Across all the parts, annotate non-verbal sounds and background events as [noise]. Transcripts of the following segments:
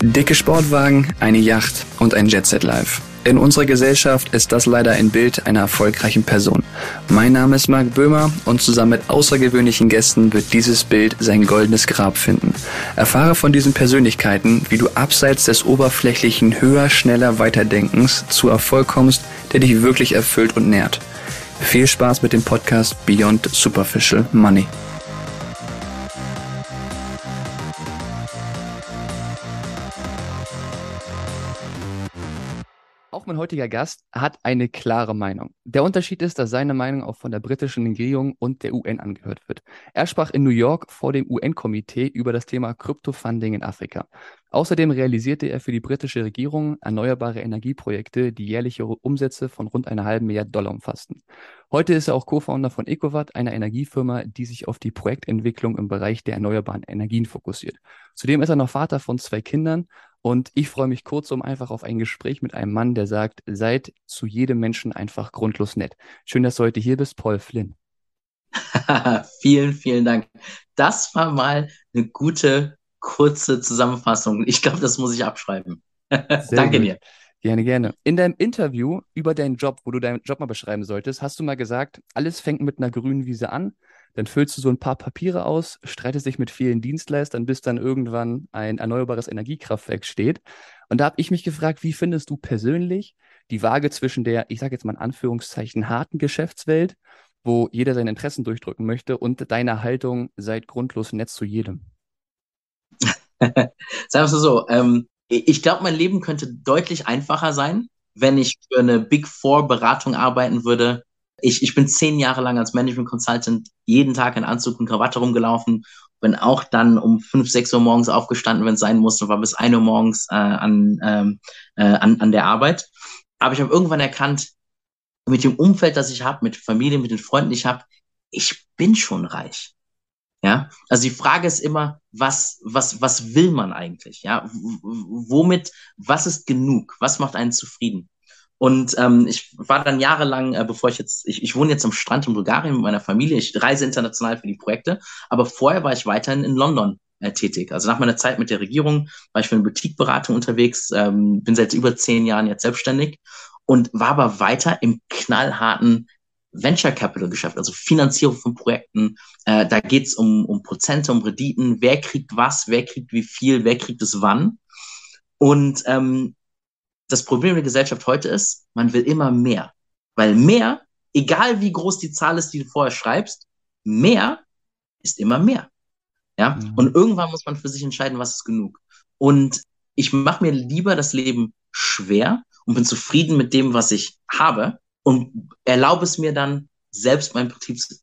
Dicke Sportwagen, eine Yacht und ein Jetset Live. In unserer Gesellschaft ist das leider ein Bild einer erfolgreichen Person. Mein Name ist Marc Böhmer und zusammen mit außergewöhnlichen Gästen wird dieses Bild sein goldenes Grab finden. Erfahre von diesen Persönlichkeiten, wie du abseits des oberflächlichen höher, schneller, weiterdenkens zu Erfolg kommst, der dich wirklich erfüllt und nährt. Viel Spaß mit dem Podcast Beyond Superficial Money. Mein heutiger Gast hat eine klare Meinung. Der Unterschied ist, dass seine Meinung auch von der britischen Regierung und der UN angehört wird. Er sprach in New York vor dem UN-Komitee über das Thema Kryptofunding in Afrika. Außerdem realisierte er für die britische Regierung erneuerbare Energieprojekte, die jährliche Umsätze von rund einer halben Milliarde Dollar umfassten. Heute ist er auch Co-Founder von EcoWatt, einer Energiefirma, die sich auf die Projektentwicklung im Bereich der erneuerbaren Energien fokussiert. Zudem ist er noch Vater von zwei Kindern und ich freue mich kurzum einfach auf ein Gespräch mit einem Mann, der sagt, seid zu jedem Menschen einfach grundlos nett. Schön, dass du heute hier bist, Paul Flynn. [laughs] vielen, vielen Dank. Das war mal eine gute, kurze Zusammenfassung. Ich glaube, das muss ich abschreiben. [laughs] Danke gut. dir. Gerne, gerne. In deinem Interview über deinen Job, wo du deinen Job mal beschreiben solltest, hast du mal gesagt, alles fängt mit einer grünen Wiese an. Dann füllst du so ein paar Papiere aus, streitest dich mit vielen Dienstleistern, bis dann irgendwann ein erneuerbares Energiekraftwerk steht. Und da habe ich mich gefragt, wie findest du persönlich die Waage zwischen der, ich sage jetzt mal in Anführungszeichen, harten Geschäftswelt, wo jeder seine Interessen durchdrücken möchte, und deiner Haltung, seid grundlos nett zu jedem? [laughs] Sagen wir es so, ähm, ich glaube, mein Leben könnte deutlich einfacher sein, wenn ich für eine Big Four Beratung arbeiten würde. Ich, ich bin zehn Jahre lang als Management Consultant jeden Tag in Anzug und Krawatte rumgelaufen, bin auch dann um fünf, sechs Uhr morgens aufgestanden, wenn es sein musste, war bis ein Uhr morgens äh, an, ähm, äh, an, an der Arbeit. Aber ich habe irgendwann erkannt, mit dem Umfeld, das ich habe, mit Familie, mit den Freunden, die ich habe, ich bin schon reich. Ja, also die Frage ist immer, was, was, was will man eigentlich? Ja, womit, was ist genug? Was macht einen zufrieden? Und ähm, ich war dann jahrelang, äh, bevor ich jetzt, ich, ich wohne jetzt am Strand in Bulgarien mit meiner Familie, ich reise international für die Projekte, aber vorher war ich weiterhin in London äh, tätig. Also nach meiner Zeit mit der Regierung war ich für eine Boutiqueberatung unterwegs, ähm, bin seit über zehn Jahren jetzt selbstständig und war aber weiter im knallharten Venture Capital Geschäft, also Finanzierung von Projekten. Äh, da geht's um, um Prozente, um Renditen, wer kriegt was, wer kriegt wie viel, wer kriegt es wann. Und ähm, das Problem der Gesellschaft heute ist, man will immer mehr. Weil mehr, egal wie groß die Zahl ist, die du vorher schreibst, mehr ist immer mehr. Ja, mhm. und irgendwann muss man für sich entscheiden, was ist genug. Und ich mache mir lieber das Leben schwer und bin zufrieden mit dem, was ich habe, und erlaube es mir dann, selbst meinen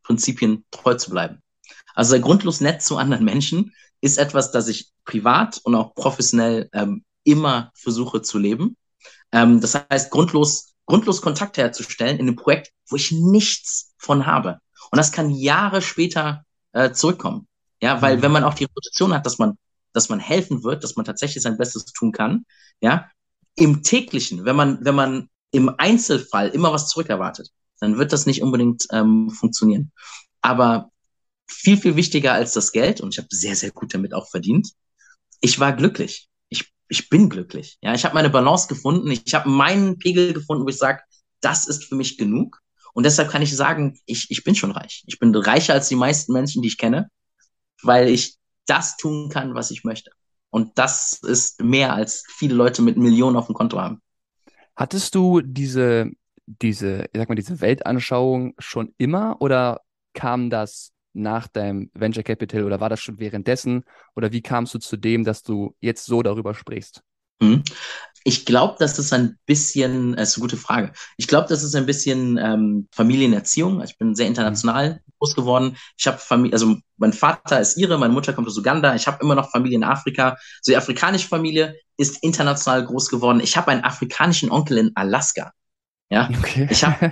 Prinzipien treu zu bleiben. Also sei grundlos nett zu anderen Menschen ist etwas, das ich privat und auch professionell ähm, immer versuche zu leben. Ähm, das heißt, grundlos, grundlos Kontakt herzustellen in einem Projekt, wo ich nichts von habe. Und das kann Jahre später äh, zurückkommen. Ja, weil mhm. wenn man auch die Reputation hat, dass man, dass man helfen wird, dass man tatsächlich sein Bestes tun kann, ja, im täglichen, wenn man, wenn man im Einzelfall immer was zurückerwartet, dann wird das nicht unbedingt ähm, funktionieren. Aber viel, viel wichtiger als das Geld, und ich habe sehr, sehr gut damit auch verdient, ich war glücklich. Ich, bin glücklich. Ja, ich habe meine Balance gefunden. Ich habe meinen Pegel gefunden, wo ich sage, das ist für mich genug. Und deshalb kann ich sagen, ich, ich bin schon reich. Ich bin reicher als die meisten Menschen, die ich kenne, weil ich das tun kann, was ich möchte. Und das ist mehr als viele Leute mit Millionen auf dem Konto haben. Hattest du diese, diese, ich sag mal, diese Weltanschauung schon immer oder kam das nach deinem Venture Capital oder war das schon währenddessen? Oder wie kamst du zu dem, dass du jetzt so darüber sprichst? Mhm. Ich glaube, das ist ein bisschen, das ist eine gute Frage. Ich glaube, das ist ein bisschen ähm, Familienerziehung. Ich bin sehr international mhm. groß geworden. Ich habe Familie, also mein Vater ist Ire, meine Mutter kommt aus Uganda. Ich habe immer noch Familie in Afrika. So die afrikanische Familie ist international groß geworden. Ich habe einen afrikanischen Onkel in Alaska. Ja, okay. ich habe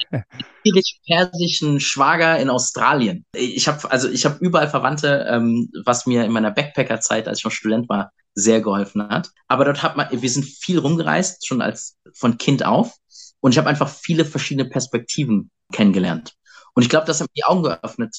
persischen [laughs] Schwager in Australien. Ich habe also ich habe überall Verwandte, ähm, was mir in meiner Backpacker-Zeit, als ich noch Student war, sehr geholfen hat. Aber dort hat man, wir sind viel rumgereist, schon als von Kind auf. Und ich habe einfach viele verschiedene Perspektiven kennengelernt. Und ich glaube, das hat mir die Augen geöffnet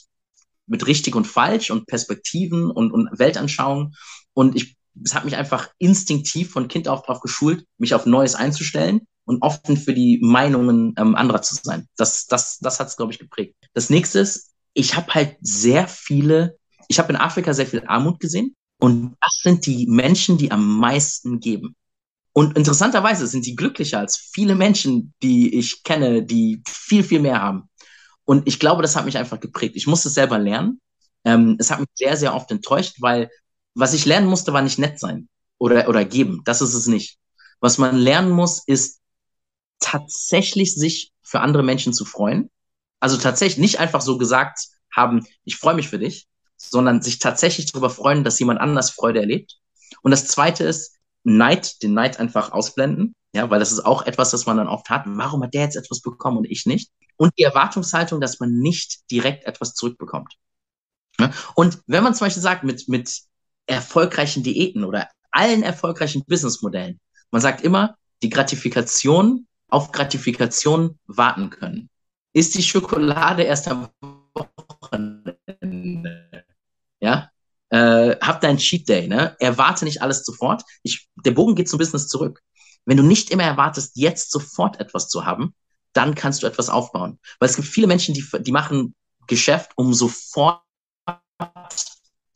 mit richtig und falsch und Perspektiven und, und Weltanschauung. Und ich, es hat mich einfach instinktiv von Kind auf drauf geschult, mich auf Neues einzustellen und offen für die Meinungen ähm, anderer zu sein. Das, das, das hat es, glaube ich, geprägt. Das nächste ist, ich habe halt sehr viele, ich habe in Afrika sehr viel Armut gesehen und das sind die Menschen, die am meisten geben. Und interessanterweise sind die glücklicher als viele Menschen, die ich kenne, die viel, viel mehr haben. Und ich glaube, das hat mich einfach geprägt. Ich musste es selber lernen. Ähm, es hat mich sehr, sehr oft enttäuscht, weil was ich lernen musste, war nicht nett sein oder, oder geben. Das ist es nicht. Was man lernen muss, ist tatsächlich sich für andere Menschen zu freuen. Also tatsächlich nicht einfach so gesagt haben, ich freue mich für dich, sondern sich tatsächlich darüber freuen, dass jemand anders Freude erlebt. Und das zweite ist, Neid, den Neid einfach ausblenden. Ja, weil das ist auch etwas, das man dann oft hat. Warum hat der jetzt etwas bekommen und ich nicht? Und die Erwartungshaltung, dass man nicht direkt etwas zurückbekommt. Und wenn man zum Beispiel sagt, mit, mit erfolgreichen Diäten oder allen erfolgreichen Businessmodellen, man sagt immer, die Gratifikation auf Gratifikation warten können. Ist die Schokolade erst am Wochenende? Ja, äh, hab deinen Cheat Day, ne? Erwarte nicht alles sofort. Ich, der Bogen geht zum Business zurück. Wenn du nicht immer erwartest, jetzt sofort etwas zu haben, dann kannst du etwas aufbauen. Weil es gibt viele Menschen, die, die machen Geschäft, um sofort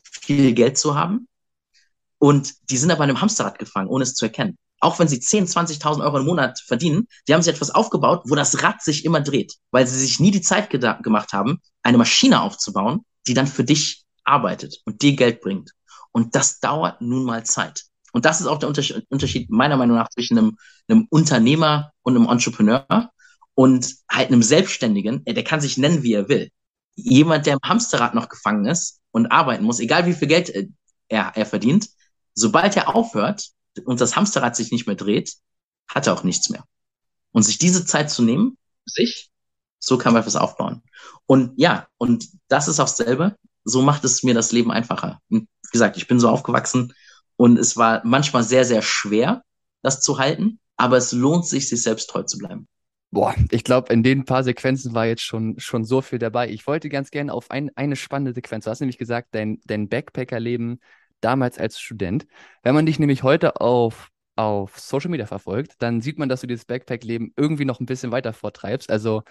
viel Geld zu haben. Und die sind aber in einem Hamsterrad gefangen, ohne es zu erkennen. Auch wenn sie 10, 20.000 Euro im Monat verdienen, die haben sich etwas aufgebaut, wo das Rad sich immer dreht, weil sie sich nie die Zeit gemacht haben, eine Maschine aufzubauen, die dann für dich arbeitet und dir Geld bringt. Und das dauert nun mal Zeit. Und das ist auch der Unterschied meiner Meinung nach zwischen einem, einem Unternehmer und einem Entrepreneur und halt einem Selbstständigen. Der kann sich nennen, wie er will. Jemand, der im Hamsterrad noch gefangen ist und arbeiten muss, egal wie viel Geld äh, er, er verdient, sobald er aufhört und das Hamsterrad sich nicht mehr dreht, hat er auch nichts mehr. Und sich diese Zeit zu nehmen, sich, so kann man etwas aufbauen. Und ja, und das ist auch selber so macht es mir das Leben einfacher. Und wie gesagt, ich bin so aufgewachsen und es war manchmal sehr, sehr schwer, das zu halten, aber es lohnt sich, sich selbst treu zu bleiben. Boah, ich glaube, in den paar Sequenzen war jetzt schon, schon so viel dabei. Ich wollte ganz gerne auf ein, eine spannende Sequenz. Du hast nämlich gesagt, dein, dein Backpacker-Leben damals als Student. Wenn man dich nämlich heute auf, auf Social Media verfolgt, dann sieht man, dass du dieses Backpack-Leben irgendwie noch ein bisschen weiter vortreibst. Also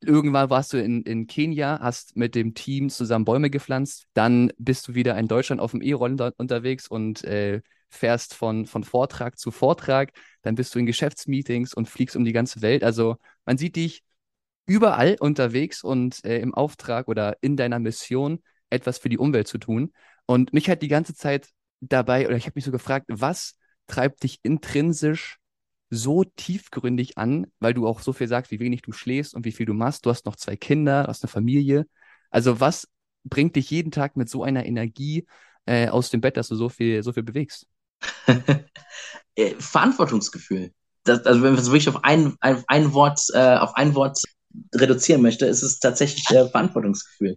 irgendwann warst du in, in Kenia, hast mit dem Team zusammen Bäume gepflanzt, dann bist du wieder in Deutschland auf dem E-Roller unterwegs und äh, fährst von, von Vortrag zu Vortrag, dann bist du in Geschäftsmeetings und fliegst um die ganze Welt. Also man sieht dich überall unterwegs und äh, im Auftrag oder in deiner Mission etwas für die Umwelt zu tun. Und mich hat die ganze Zeit dabei, oder ich habe mich so gefragt, was treibt dich intrinsisch so tiefgründig an, weil du auch so viel sagst, wie wenig du schläfst und wie viel du machst. Du hast noch zwei Kinder, du hast eine Familie. Also was bringt dich jeden Tag mit so einer Energie äh, aus dem Bett, dass du so viel, so viel bewegst? [laughs] Äh, Verantwortungsgefühl. Das, also wenn man es wirklich auf ein, ein, ein Wort, äh, auf ein Wort reduzieren möchte, ist es tatsächlich äh, Verantwortungsgefühl.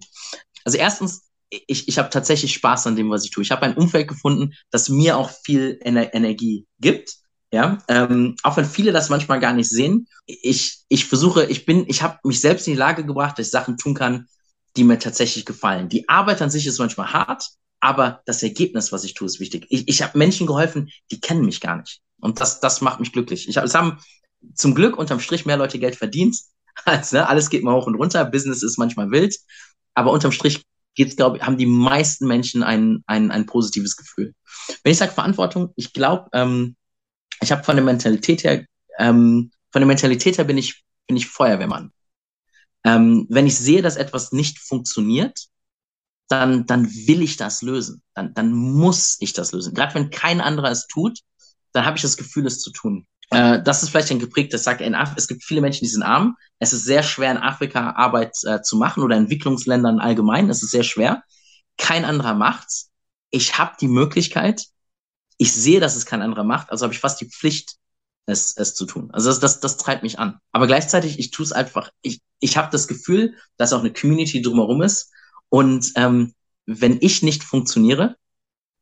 Also erstens, ich, ich habe tatsächlich Spaß an dem, was ich tue. Ich habe ein Umfeld gefunden, das mir auch viel Ener Energie gibt ja, ähm, auch wenn viele das manchmal gar nicht sehen. Ich, ich versuche, ich bin, ich habe mich selbst in die Lage gebracht, dass ich Sachen tun kann, die mir tatsächlich gefallen. Die Arbeit an sich ist manchmal hart, aber das Ergebnis, was ich tue, ist wichtig. Ich, ich habe Menschen geholfen, die kennen mich gar nicht. Und das, das macht mich glücklich. Ich hab, es haben zum Glück unterm Strich mehr Leute Geld verdient. [laughs] Als, ne, alles geht mal hoch und runter. Business ist manchmal wild. Aber unterm Strich geht's, glaube ich, haben die meisten Menschen ein, ein, ein positives Gefühl. Wenn ich sage Verantwortung, ich glaube, ähm, ich habe von der Mentalität her, ähm, von der Mentalität her bin ich, bin ich Feuerwehrmann. Ähm, wenn ich sehe, dass etwas nicht funktioniert, dann, dann will ich das lösen. Dann, dann muss ich das lösen. Gerade wenn kein anderer es tut, dann habe ich das Gefühl, es zu tun. Äh, das ist vielleicht ein geprägtes Sack. In Af es gibt viele Menschen, die sind arm. Es ist sehr schwer, in Afrika Arbeit äh, zu machen oder in Entwicklungsländern allgemein. Es ist sehr schwer. Kein anderer macht's. Ich habe die Möglichkeit, ich sehe, dass es kein anderer macht, also habe ich fast die Pflicht, es, es zu tun. Also das, das, das treibt mich an. Aber gleichzeitig, ich tue es einfach, ich, ich habe das Gefühl, dass auch eine Community drumherum ist. Und ähm, wenn ich nicht funktioniere,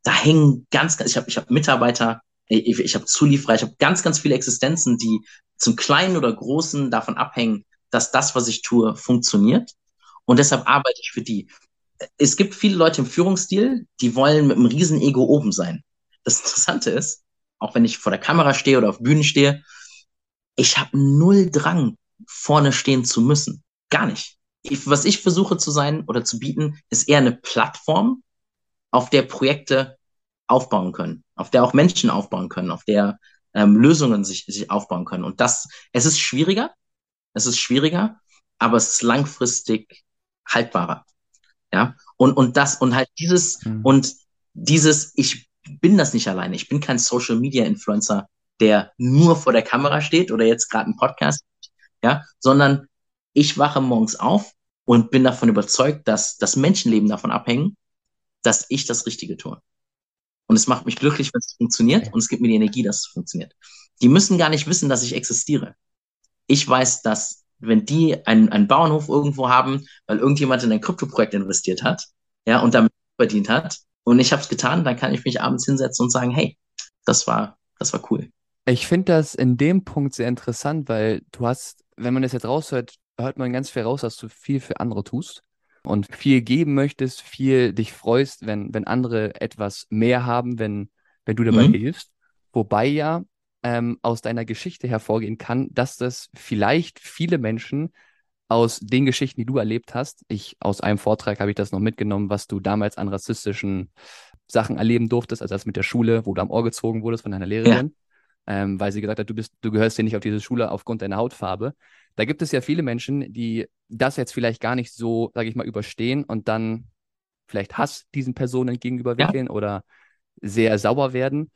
da hängen ganz, ganz ich habe ich hab Mitarbeiter, ich, ich habe Zulieferer, ich habe ganz, ganz viele Existenzen, die zum Kleinen oder Großen davon abhängen, dass das, was ich tue, funktioniert. Und deshalb arbeite ich für die. Es gibt viele Leute im Führungsstil, die wollen mit einem riesen Ego oben sein. Das Interessante ist, auch wenn ich vor der Kamera stehe oder auf Bühnen stehe, ich habe null Drang, vorne stehen zu müssen. Gar nicht. Ich, was ich versuche zu sein oder zu bieten, ist eher eine Plattform, auf der Projekte aufbauen können, auf der auch Menschen aufbauen können, auf der ähm, Lösungen sich, sich aufbauen können. Und das, es ist schwieriger, es ist schwieriger, aber es ist langfristig haltbarer. Ja, und, und das, und halt dieses, mhm. und dieses, ich bin das nicht alleine. Ich bin kein Social Media Influencer, der nur vor der Kamera steht oder jetzt gerade einen Podcast, ja, sondern ich wache morgens auf und bin davon überzeugt, dass das Menschenleben davon abhängen, dass ich das Richtige tue. Und es macht mich glücklich, wenn es funktioniert und es gibt mir die Energie, dass es funktioniert. Die müssen gar nicht wissen, dass ich existiere. Ich weiß, dass wenn die einen, einen Bauernhof irgendwo haben, weil irgendjemand in ein Kryptoprojekt investiert hat, ja, und damit verdient hat, und ich habe es getan, dann kann ich mich abends hinsetzen und sagen, hey, das war, das war cool. Ich finde das in dem Punkt sehr interessant, weil du hast, wenn man das jetzt raushört, hört man ganz viel raus, dass du viel für andere tust und viel geben möchtest, viel dich freust, wenn, wenn andere etwas mehr haben, wenn, wenn du dabei mhm. hilfst. Wobei ja ähm, aus deiner Geschichte hervorgehen kann, dass das vielleicht viele Menschen aus den Geschichten, die du erlebt hast, ich aus einem Vortrag habe ich das noch mitgenommen, was du damals an rassistischen Sachen erleben durftest, also das mit der Schule, wo du am Ohr gezogen wurdest von deiner Lehrerin, ja. ähm, weil sie gesagt hat, du bist, du gehörst hier nicht auf diese Schule aufgrund deiner Hautfarbe. Da gibt es ja viele Menschen, die das jetzt vielleicht gar nicht so, sage ich mal, überstehen und dann vielleicht Hass diesen Personen gegenüberwickeln ja. oder sehr sauer werden.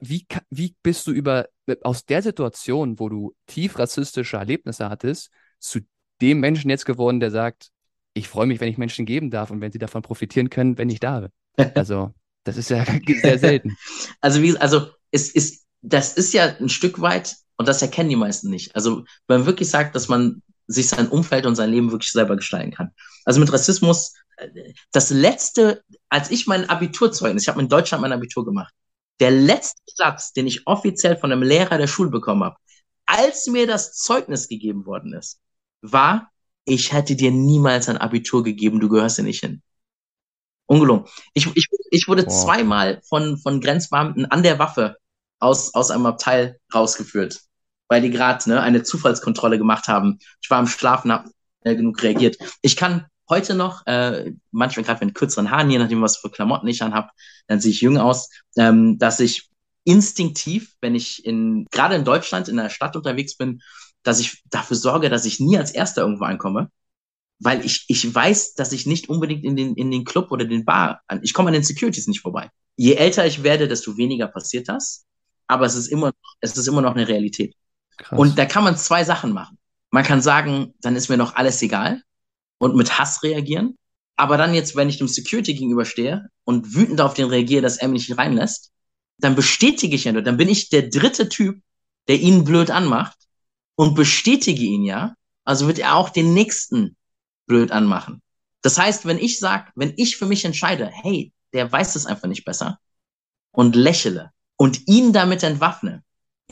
Wie, wie bist du über aus der Situation, wo du tief rassistische Erlebnisse hattest, zu dem Menschen jetzt geworden, der sagt, ich freue mich, wenn ich Menschen geben darf und wenn sie davon profitieren können, wenn ich da bin. [laughs] Also, das ist ja [laughs] sehr selten. Also, wie, also, es ist, das ist ja ein Stück weit und das erkennen die meisten nicht. Also, wenn man wirklich sagt, dass man sich sein Umfeld und sein Leben wirklich selber gestalten kann. Also mit Rassismus, das letzte, als ich mein Abiturzeugnis, ich habe in Deutschland mein Abitur gemacht, der letzte Satz, den ich offiziell von einem Lehrer der Schule bekommen habe, als mir das Zeugnis gegeben worden ist, war, ich hätte dir niemals ein Abitur gegeben, du gehörst hier nicht hin. Ungelungen. Ich, ich, ich wurde wow. zweimal von, von Grenzbeamten an der Waffe aus, aus einem Abteil rausgeführt weil die gerade ne, eine Zufallskontrolle gemacht haben. Ich war am Schlafen, habe äh, genug reagiert. Ich kann heute noch, äh, manchmal gerade mit kürzeren Haaren, je nachdem, was für Klamotten ich anhab, dann sehe ich jung aus, ähm, dass ich instinktiv, wenn ich in gerade in Deutschland in einer Stadt unterwegs bin, dass ich dafür sorge, dass ich nie als Erster irgendwo ankomme, weil ich ich weiß, dass ich nicht unbedingt in den in den Club oder den Bar, ich komme an den Securities nicht vorbei. Je älter ich werde, desto weniger passiert das, aber es ist immer es ist immer noch eine Realität. Krass. Und da kann man zwei Sachen machen. Man kann sagen, dann ist mir noch alles egal und mit Hass reagieren. Aber dann jetzt, wenn ich dem Security gegenüberstehe und wütend auf den reagiere, dass er mich nicht reinlässt, dann bestätige ich ja nur, dann bin ich der dritte Typ, der ihn blöd anmacht und bestätige ihn ja. Also wird er auch den nächsten blöd anmachen. Das heißt, wenn ich sage, wenn ich für mich entscheide, hey, der weiß es einfach nicht besser und lächele und ihn damit entwaffne,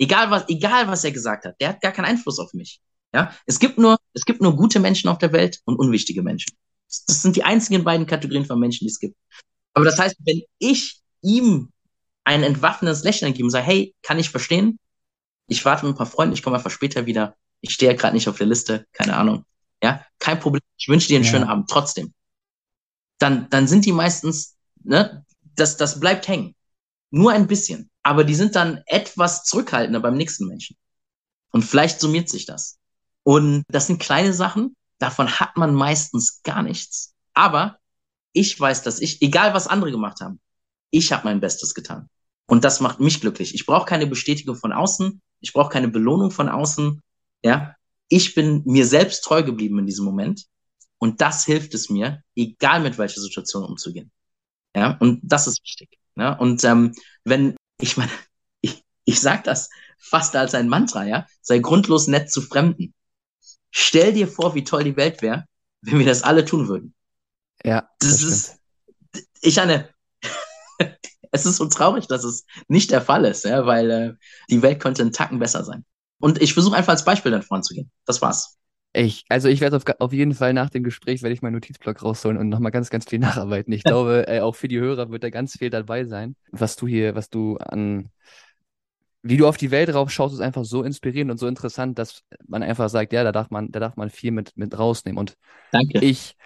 Egal was, egal was er gesagt hat, der hat gar keinen Einfluss auf mich. Ja, es gibt nur, es gibt nur gute Menschen auf der Welt und unwichtige Menschen. Das sind die einzigen beiden Kategorien von Menschen, die es gibt. Aber das heißt, wenn ich ihm ein entwaffnendes Lächeln gebe und sage, hey, kann ich verstehen? Ich warte mit ein paar Freunden, ich komme einfach später wieder. Ich stehe ja gerade nicht auf der Liste, keine Ahnung. Ja, kein Problem. Ich wünsche dir einen ja. schönen Abend trotzdem. Dann, dann sind die meistens, ne, das, das bleibt hängen. Nur ein bisschen aber die sind dann etwas zurückhaltender beim nächsten Menschen. Und vielleicht summiert sich das. Und das sind kleine Sachen, davon hat man meistens gar nichts. Aber ich weiß, dass ich, egal was andere gemacht haben, ich habe mein Bestes getan. Und das macht mich glücklich. Ich brauche keine Bestätigung von außen, ich brauche keine Belohnung von außen. Ja, ich bin mir selbst treu geblieben in diesem Moment. Und das hilft es mir, egal mit welcher Situation umzugehen. Ja, und das ist wichtig. Ja, und ähm, wenn ich meine, ich, ich sag das fast als ein Mantra, ja, sei grundlos nett zu Fremden. Stell dir vor, wie toll die Welt wäre, wenn wir das alle tun würden. Ja. Das, das ist, ich meine, [laughs] es ist so traurig, dass es nicht der Fall ist, ja, weil äh, die Welt könnte einen Tacken besser sein. Und ich versuche einfach als Beispiel dann voranzugehen. Das war's. Ich, also ich werde auf, auf jeden Fall nach dem Gespräch werde ich meinen Notizblock rausholen und nochmal ganz, ganz viel nacharbeiten. Ich [laughs] glaube, äh, auch für die Hörer wird da ganz viel dabei sein. Was du hier, was du an, wie du auf die Welt drauf schaust, ist einfach so inspirierend und so interessant, dass man einfach sagt, ja, da darf man, da darf man viel mit, mit rausnehmen. Und Danke. ich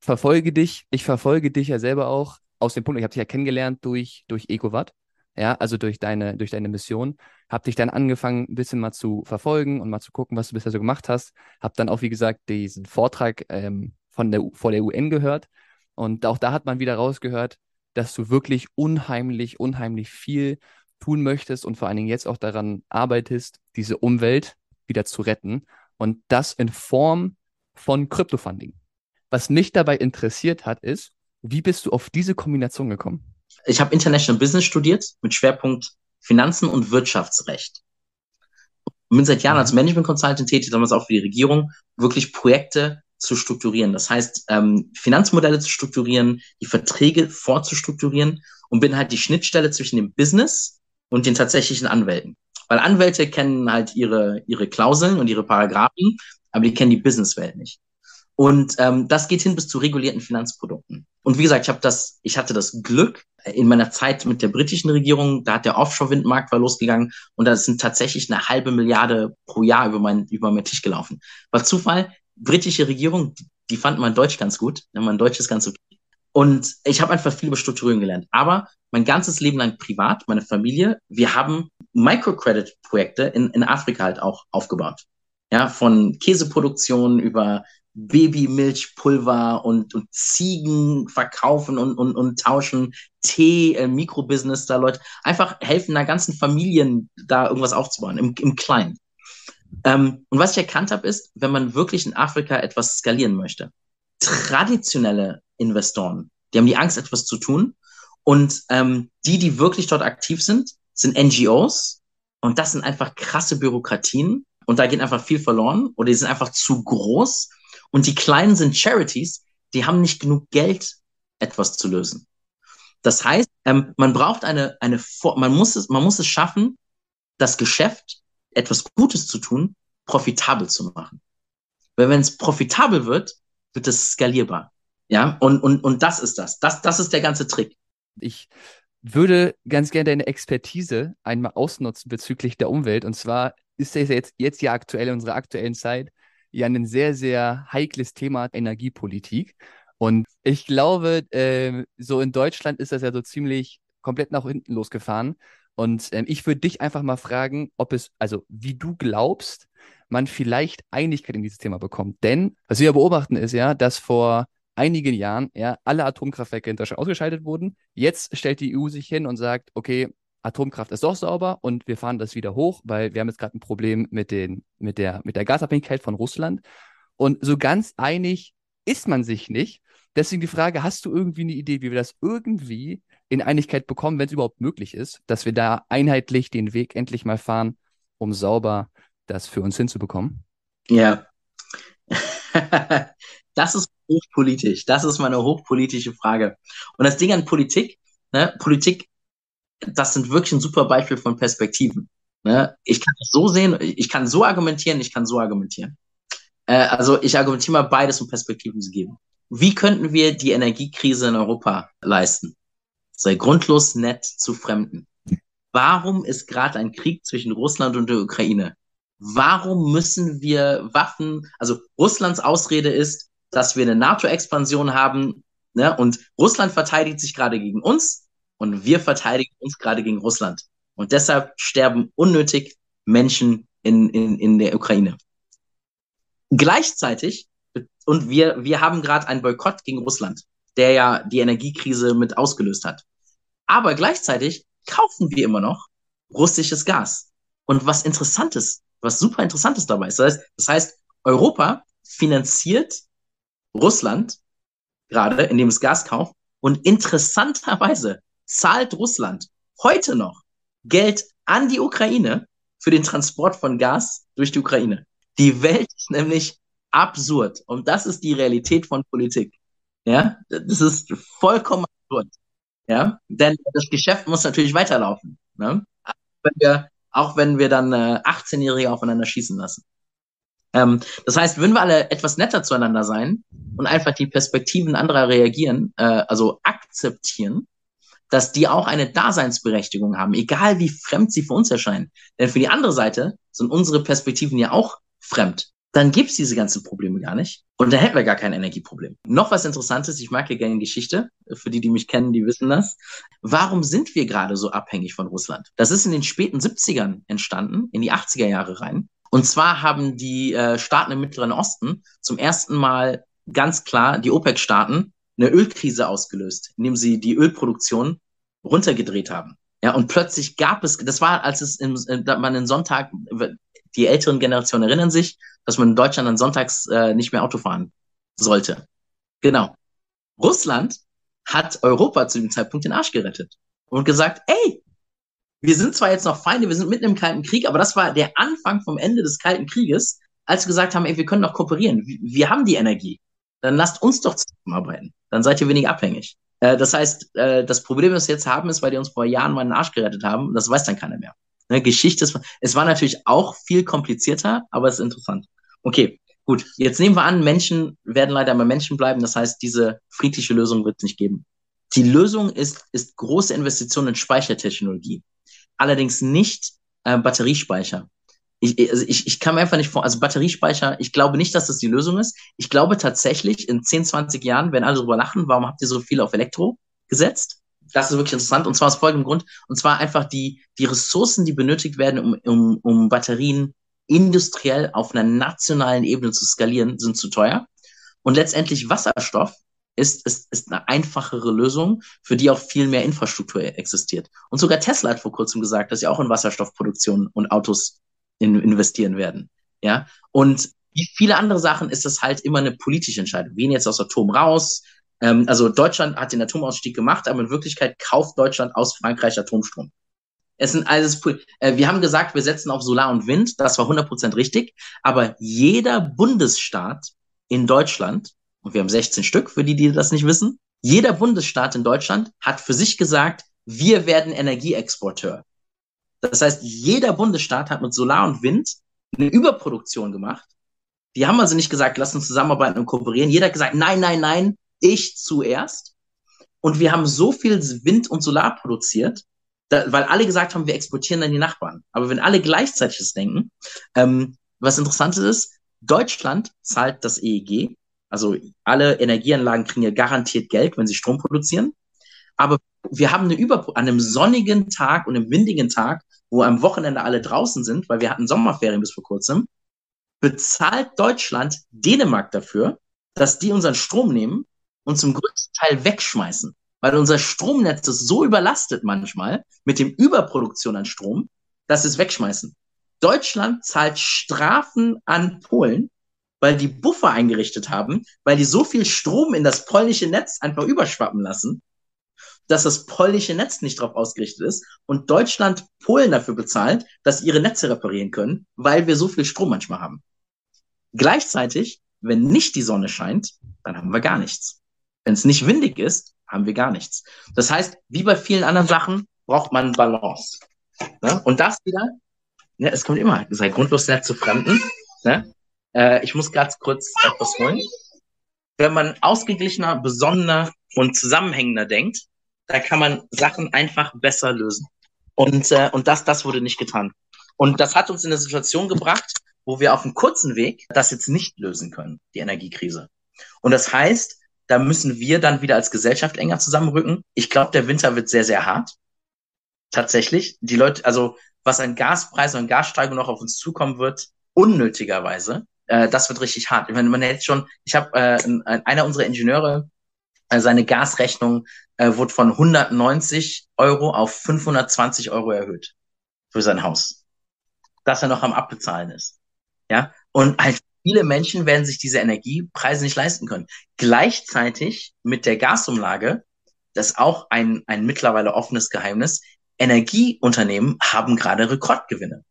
verfolge dich, ich verfolge dich ja selber auch aus dem Punkt, ich habe dich ja kennengelernt durch, durch EcoWatt, ja, also durch deine, durch deine Mission, habe dich dann angefangen, ein bisschen mal zu verfolgen und mal zu gucken, was du bisher so gemacht hast, habe dann auch, wie gesagt, diesen Vortrag ähm, von der, vor der UN gehört und auch da hat man wieder rausgehört, dass du wirklich unheimlich, unheimlich viel tun möchtest und vor allen Dingen jetzt auch daran arbeitest, diese Umwelt wieder zu retten und das in Form von Kryptofunding. Was mich dabei interessiert hat, ist, wie bist du auf diese Kombination gekommen? Ich habe International Business studiert mit Schwerpunkt Finanzen und Wirtschaftsrecht. Ich bin seit Jahren als mhm. Management Consultant tätig, damals auch für die Regierung, wirklich Projekte zu strukturieren. Das heißt, ähm, Finanzmodelle zu strukturieren, die Verträge vorzustrukturieren und bin halt die Schnittstelle zwischen dem Business und den tatsächlichen Anwälten. Weil Anwälte kennen halt ihre, ihre Klauseln und ihre Paragraphen, aber die kennen die Businesswelt nicht. Und ähm, das geht hin bis zu regulierten Finanzprodukten. Und wie gesagt, ich habe das, ich hatte das Glück in meiner Zeit mit der britischen Regierung, da hat der Offshore-Windmarkt war losgegangen und da sind tatsächlich eine halbe Milliarde pro Jahr über mein über meinen Tisch gelaufen. War Zufall, britische Regierung, die fand mein Deutsch ganz gut, mein Deutsch ist ganz okay. Und ich habe einfach viel über Strukturierung gelernt. Aber mein ganzes Leben lang privat, meine Familie, wir haben Microcredit-Projekte in, in Afrika halt auch aufgebaut. Ja, von Käseproduktion über Babymilchpulver und, und Ziegen verkaufen und, und, und tauschen, Tee, äh, Mikrobusiness da Leute, einfach helfen einer ganzen Familien da irgendwas aufzubauen, im, im Kleinen. Ähm, und was ich erkannt habe, ist, wenn man wirklich in Afrika etwas skalieren möchte, traditionelle Investoren, die haben die Angst, etwas zu tun. Und ähm, die, die wirklich dort aktiv sind, sind NGOs. Und das sind einfach krasse Bürokratien. Und da geht einfach viel verloren. Oder die sind einfach zu groß. Und die Kleinen sind Charities, die haben nicht genug Geld, etwas zu lösen. Das heißt, ähm, man braucht eine, eine, man muss es, man muss es schaffen, das Geschäft, etwas Gutes zu tun, profitabel zu machen. Weil wenn es profitabel wird, wird es skalierbar. Ja, und, und, und das ist das. das. Das ist der ganze Trick. Ich würde ganz gerne deine Expertise einmal ausnutzen bezüglich der Umwelt. Und zwar ist das jetzt, jetzt ja aktuell in unserer aktuellen Zeit ja ein sehr, sehr heikles Thema Energiepolitik. Und ich glaube, äh, so in Deutschland ist das ja so ziemlich komplett nach hinten losgefahren. Und ähm, ich würde dich einfach mal fragen, ob es, also wie du glaubst, man vielleicht Einigkeit in dieses Thema bekommt. Denn was wir ja beobachten ist ja, dass vor einigen Jahren ja alle Atomkraftwerke in Deutschland ausgeschaltet wurden. Jetzt stellt die EU sich hin und sagt, okay, Atomkraft ist doch sauber und wir fahren das wieder hoch, weil wir haben jetzt gerade ein Problem mit, den, mit, der, mit der Gasabhängigkeit von Russland. Und so ganz einig ist man sich nicht. Deswegen die Frage, hast du irgendwie eine Idee, wie wir das irgendwie in Einigkeit bekommen, wenn es überhaupt möglich ist, dass wir da einheitlich den Weg endlich mal fahren, um sauber das für uns hinzubekommen? Ja. [laughs] das ist hochpolitisch. Das ist meine hochpolitische Frage. Und das Ding an Politik, ne, Politik, das sind wirklich ein super Beispiel von Perspektiven. Ne? Ich kann das so sehen, ich kann so argumentieren, ich kann so argumentieren. Äh, also ich argumentiere mal beides, um Perspektiven zu geben. Wie könnten wir die Energiekrise in Europa leisten? Sei grundlos nett zu Fremden. Warum ist gerade ein Krieg zwischen Russland und der Ukraine? Warum müssen wir Waffen, also Russlands Ausrede ist, dass wir eine NATO-Expansion haben ne? und Russland verteidigt sich gerade gegen uns und wir verteidigen uns gerade gegen Russland. Und deshalb sterben unnötig Menschen in, in, in der Ukraine. Gleichzeitig, und wir, wir haben gerade einen Boykott gegen Russland, der ja die Energiekrise mit ausgelöst hat. Aber gleichzeitig kaufen wir immer noch russisches Gas. Und was interessantes, was super interessantes dabei ist, das heißt, das heißt Europa finanziert Russland gerade, indem es Gas kauft. Und interessanterweise zahlt Russland heute noch Geld an die Ukraine für den Transport von Gas durch die Ukraine. Die Welt ist nämlich absurd. Und das ist die Realität von Politik. Ja, das ist vollkommen absurd. Ja, denn das Geschäft muss natürlich weiterlaufen. Ne? Wenn wir, auch wenn wir dann äh, 18-Jährige aufeinander schießen lassen. Ähm, das heißt, würden wir alle etwas netter zueinander sein und einfach die Perspektiven anderer reagieren, äh, also akzeptieren, dass die auch eine Daseinsberechtigung haben, egal wie fremd sie für uns erscheinen. Denn für die andere Seite sind unsere Perspektiven ja auch fremd. Dann gibt's diese ganzen Probleme gar nicht. Und dann hätten wir gar kein Energieproblem. Noch was Interessantes, ich mag ja gerne Geschichte. Für die, die mich kennen, die wissen das. Warum sind wir gerade so abhängig von Russland? Das ist in den späten 70ern entstanden, in die 80er Jahre rein. Und zwar haben die äh, Staaten im Mittleren Osten zum ersten Mal ganz klar, die OPEC-Staaten, eine Ölkrise ausgelöst, indem sie die Ölproduktion runtergedreht haben. Ja, und plötzlich gab es, das war, als es in, man den Sonntag, die älteren Generationen erinnern sich, dass man in Deutschland dann sonntags äh, nicht mehr Auto fahren sollte. Genau. Russland hat Europa zu dem Zeitpunkt den Arsch gerettet und gesagt, ey, wir sind zwar jetzt noch Feinde, wir sind mitten im Kalten Krieg, aber das war der Anfang vom Ende des Kalten Krieges, als wir gesagt haben, ey, wir können doch kooperieren. Wir haben die Energie. Dann lasst uns doch zusammenarbeiten. Dann seid ihr weniger abhängig. Äh, das heißt, äh, das Problem, das wir jetzt haben, ist, weil die uns vor Jahren mal den Arsch gerettet haben. Das weiß dann keiner mehr. Ne, Geschichte ist, es war natürlich auch viel komplizierter, aber es ist interessant. Okay, gut. Jetzt nehmen wir an, Menschen werden leider immer Menschen bleiben. Das heißt, diese friedliche Lösung wird es nicht geben. Die Lösung ist, ist große Investitionen in Speichertechnologie. Allerdings nicht äh, Batteriespeicher. Ich, also ich, ich kann mir einfach nicht vor, also Batteriespeicher, ich glaube nicht, dass das die Lösung ist. Ich glaube tatsächlich, in 10, 20 Jahren werden alle darüber lachen, warum habt ihr so viel auf Elektro gesetzt? Das ist wirklich interessant und zwar aus folgendem Grund. Und zwar einfach die, die Ressourcen, die benötigt werden, um, um, um Batterien industriell auf einer nationalen Ebene zu skalieren, sind zu teuer. Und letztendlich Wasserstoff ist, ist, ist eine einfachere Lösung, für die auch viel mehr Infrastruktur existiert. Und sogar Tesla hat vor kurzem gesagt, dass sie auch in Wasserstoffproduktion und Autos in, investieren werden. Ja, und wie viele andere Sachen ist das halt immer eine politische Entscheidung. Wen jetzt aus Atom raus? Ähm, also Deutschland hat den Atomausstieg gemacht, aber in Wirklichkeit kauft Deutschland aus Frankreich Atomstrom. Es sind alles, äh, wir haben gesagt, wir setzen auf Solar und Wind. Das war 100% richtig. Aber jeder Bundesstaat in Deutschland, und wir haben 16 Stück, für die, die das nicht wissen, jeder Bundesstaat in Deutschland hat für sich gesagt, wir werden Energieexporteur. Das heißt, jeder Bundesstaat hat mit Solar und Wind eine Überproduktion gemacht. Die haben also nicht gesagt, lass uns zusammenarbeiten und kooperieren. Jeder hat gesagt, nein, nein, nein, ich zuerst. Und wir haben so viel Wind und Solar produziert, da, weil alle gesagt haben, wir exportieren dann die Nachbarn. Aber wenn alle gleichzeitig das denken, ähm, was interessant ist, Deutschland zahlt das EEG, also alle Energieanlagen kriegen ja garantiert Geld, wenn sie Strom produzieren. Aber wir haben eine Über an einem sonnigen Tag und einem windigen Tag, wo am Wochenende alle draußen sind, weil wir hatten Sommerferien bis vor kurzem, bezahlt Deutschland Dänemark dafür, dass die unseren Strom nehmen und zum größten Teil wegschmeißen. Weil unser Stromnetz ist so überlastet manchmal mit dem Überproduktion an Strom, dass sie es wegschmeißen. Deutschland zahlt Strafen an Polen, weil die Buffer eingerichtet haben, weil die so viel Strom in das polnische Netz einfach überschwappen lassen, dass das polnische Netz nicht darauf ausgerichtet ist und Deutschland Polen dafür bezahlt, dass ihre Netze reparieren können, weil wir so viel Strom manchmal haben. Gleichzeitig, wenn nicht die Sonne scheint, dann haben wir gar nichts. Wenn es nicht windig ist, haben wir gar nichts. Das heißt, wie bei vielen anderen Sachen braucht man Balance. Ne? Und das wieder, ne, es kommt immer, sei grundlos nett zu Fremden. Ne? Äh, ich muss ganz kurz etwas holen. Wenn man ausgeglichener, besonnener und zusammenhängender denkt, da kann man Sachen einfach besser lösen. Und, äh, und das, das wurde nicht getan. Und das hat uns in eine Situation gebracht, wo wir auf einem kurzen Weg das jetzt nicht lösen können, die Energiekrise. Und das heißt, da müssen wir dann wieder als Gesellschaft enger zusammenrücken. Ich glaube, der Winter wird sehr, sehr hart. Tatsächlich. Die Leute, also was an Gaspreisen und Gassteigerung noch auf uns zukommen wird, unnötigerweise, äh, das wird richtig hart. Ich meine, man hätte schon, ich habe äh, einer unserer Ingenieure äh, seine Gasrechnung äh, wurde von 190 Euro auf 520 Euro erhöht für sein Haus, dass er noch am Abbezahlen ist. Ja, und halt viele Menschen werden sich diese Energiepreise nicht leisten können. Gleichzeitig mit der Gasumlage, das ist auch ein, ein mittlerweile offenes Geheimnis, Energieunternehmen haben gerade Rekordgewinne.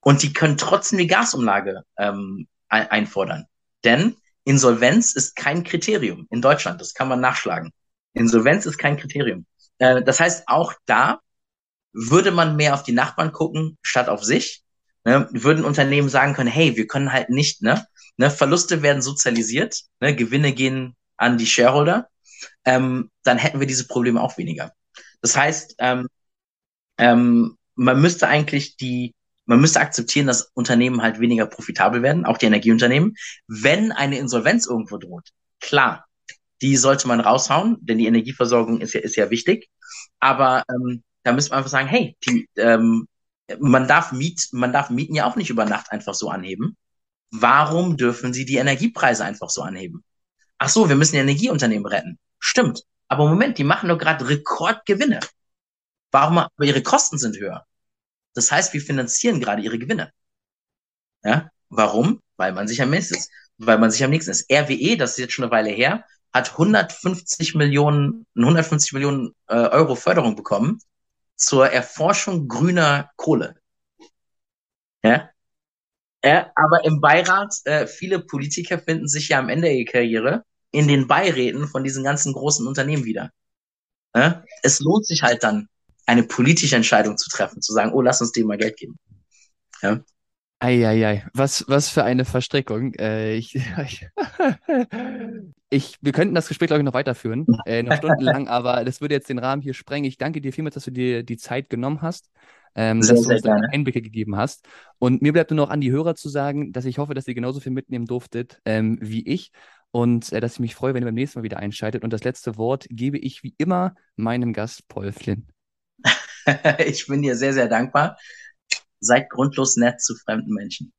Und die können trotzdem die Gasumlage ähm, einfordern. Denn Insolvenz ist kein Kriterium in Deutschland. Das kann man nachschlagen. Insolvenz ist kein Kriterium. Äh, das heißt, auch da würde man mehr auf die Nachbarn gucken, statt auf sich. ne, würden Unternehmen sagen können, hey, wir können halt nicht, ne, ne Verluste werden sozialisiert, ne, Gewinne gehen an die Shareholder, ähm, dann hätten wir diese Probleme auch weniger. Das heißt, ähm, ähm, man müsste eigentlich die, man müsste akzeptieren, dass Unternehmen halt weniger profitabel werden, auch die Energieunternehmen, wenn eine Insolvenz irgendwo droht. Klar, die sollte man raushauen, denn die Energieversorgung ist ja, ist ja wichtig. Aber ähm, da müsste man einfach sagen, hey, die, ähm, man darf Miet, man darf Mieten ja auch nicht über Nacht einfach so anheben. Warum dürfen sie die Energiepreise einfach so anheben? Ach so, wir müssen die Energieunternehmen retten. Stimmt. Aber Moment, die machen doch gerade Rekordgewinne. Warum? Aber ihre Kosten sind höher. Das heißt, wir finanzieren gerade ihre Gewinne. Ja? Warum? Weil man sich am nächsten ist. Weil man sich am nächsten ist. RWE, das ist jetzt schon eine Weile her, hat 150 Millionen, 150 Millionen äh, Euro Förderung bekommen zur Erforschung grüner Kohle. Ja? ja aber im Beirat, äh, viele Politiker finden sich ja am Ende ihrer Karriere in den Beiräten von diesen ganzen großen Unternehmen wieder. Ja? Es lohnt sich halt dann, eine politische Entscheidung zu treffen, zu sagen, oh, lass uns dem mal Geld geben. Ja? Eieiei, was, was für eine Verstrickung. Äh, ich, [laughs] ich, wir könnten das Gespräch, glaube ich, noch weiterführen, äh, noch stundenlang, aber das würde jetzt den Rahmen hier sprengen. Ich danke dir vielmals, dass du dir die Zeit genommen hast, ähm, sehr, dass du uns deine Einblicke gegeben hast. Und mir bleibt nur noch an die Hörer zu sagen, dass ich hoffe, dass ihr genauso viel mitnehmen durftet ähm, wie ich und äh, dass ich mich freue, wenn ihr beim nächsten Mal wieder einschaltet. Und das letzte Wort gebe ich wie immer meinem Gast Paul Flynn. [laughs] ich bin dir sehr, sehr dankbar seid grundlos nett zu fremden Menschen.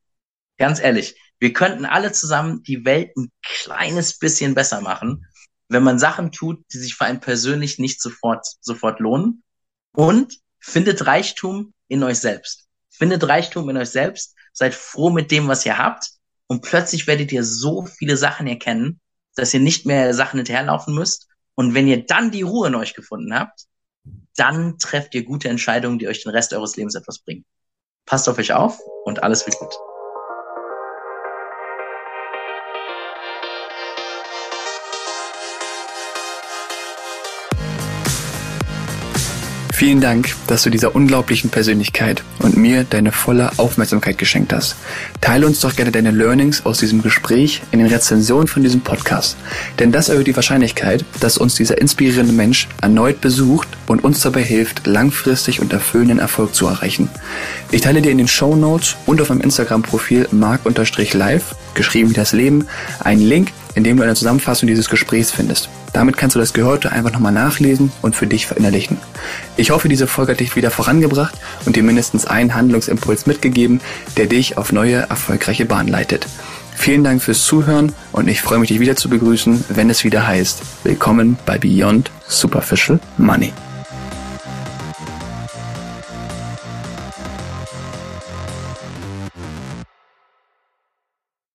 Ganz ehrlich, wir könnten alle zusammen die Welt ein kleines bisschen besser machen, wenn man Sachen tut, die sich für einen persönlich nicht sofort, sofort lohnen. Und findet Reichtum in euch selbst. Findet Reichtum in euch selbst. Seid froh mit dem, was ihr habt. Und plötzlich werdet ihr so viele Sachen erkennen, dass ihr nicht mehr Sachen hinterherlaufen müsst. Und wenn ihr dann die Ruhe in euch gefunden habt, dann trefft ihr gute Entscheidungen, die euch den Rest eures Lebens etwas bringen. Passt auf euch auf und alles wird gut. Vielen Dank, dass du dieser unglaublichen Persönlichkeit und mir deine volle Aufmerksamkeit geschenkt hast. Teile uns doch gerne deine Learnings aus diesem Gespräch in den Rezensionen von diesem Podcast. Denn das erhöht die Wahrscheinlichkeit, dass uns dieser inspirierende Mensch erneut besucht und uns dabei hilft, langfristig und erfüllenden Erfolg zu erreichen. Ich teile dir in den Show Notes und auf meinem Instagram-Profil mark-live, geschrieben wie das Leben, einen Link, in dem du eine Zusammenfassung dieses Gesprächs findest. Damit kannst du das Gehörte einfach nochmal nachlesen und für dich verinnerlichen. Ich hoffe, diese Folge hat dich wieder vorangebracht und dir mindestens einen Handlungsimpuls mitgegeben, der dich auf neue, erfolgreiche Bahn leitet. Vielen Dank fürs Zuhören und ich freue mich, dich wieder zu begrüßen, wenn es wieder heißt, willkommen bei Beyond Superficial Money.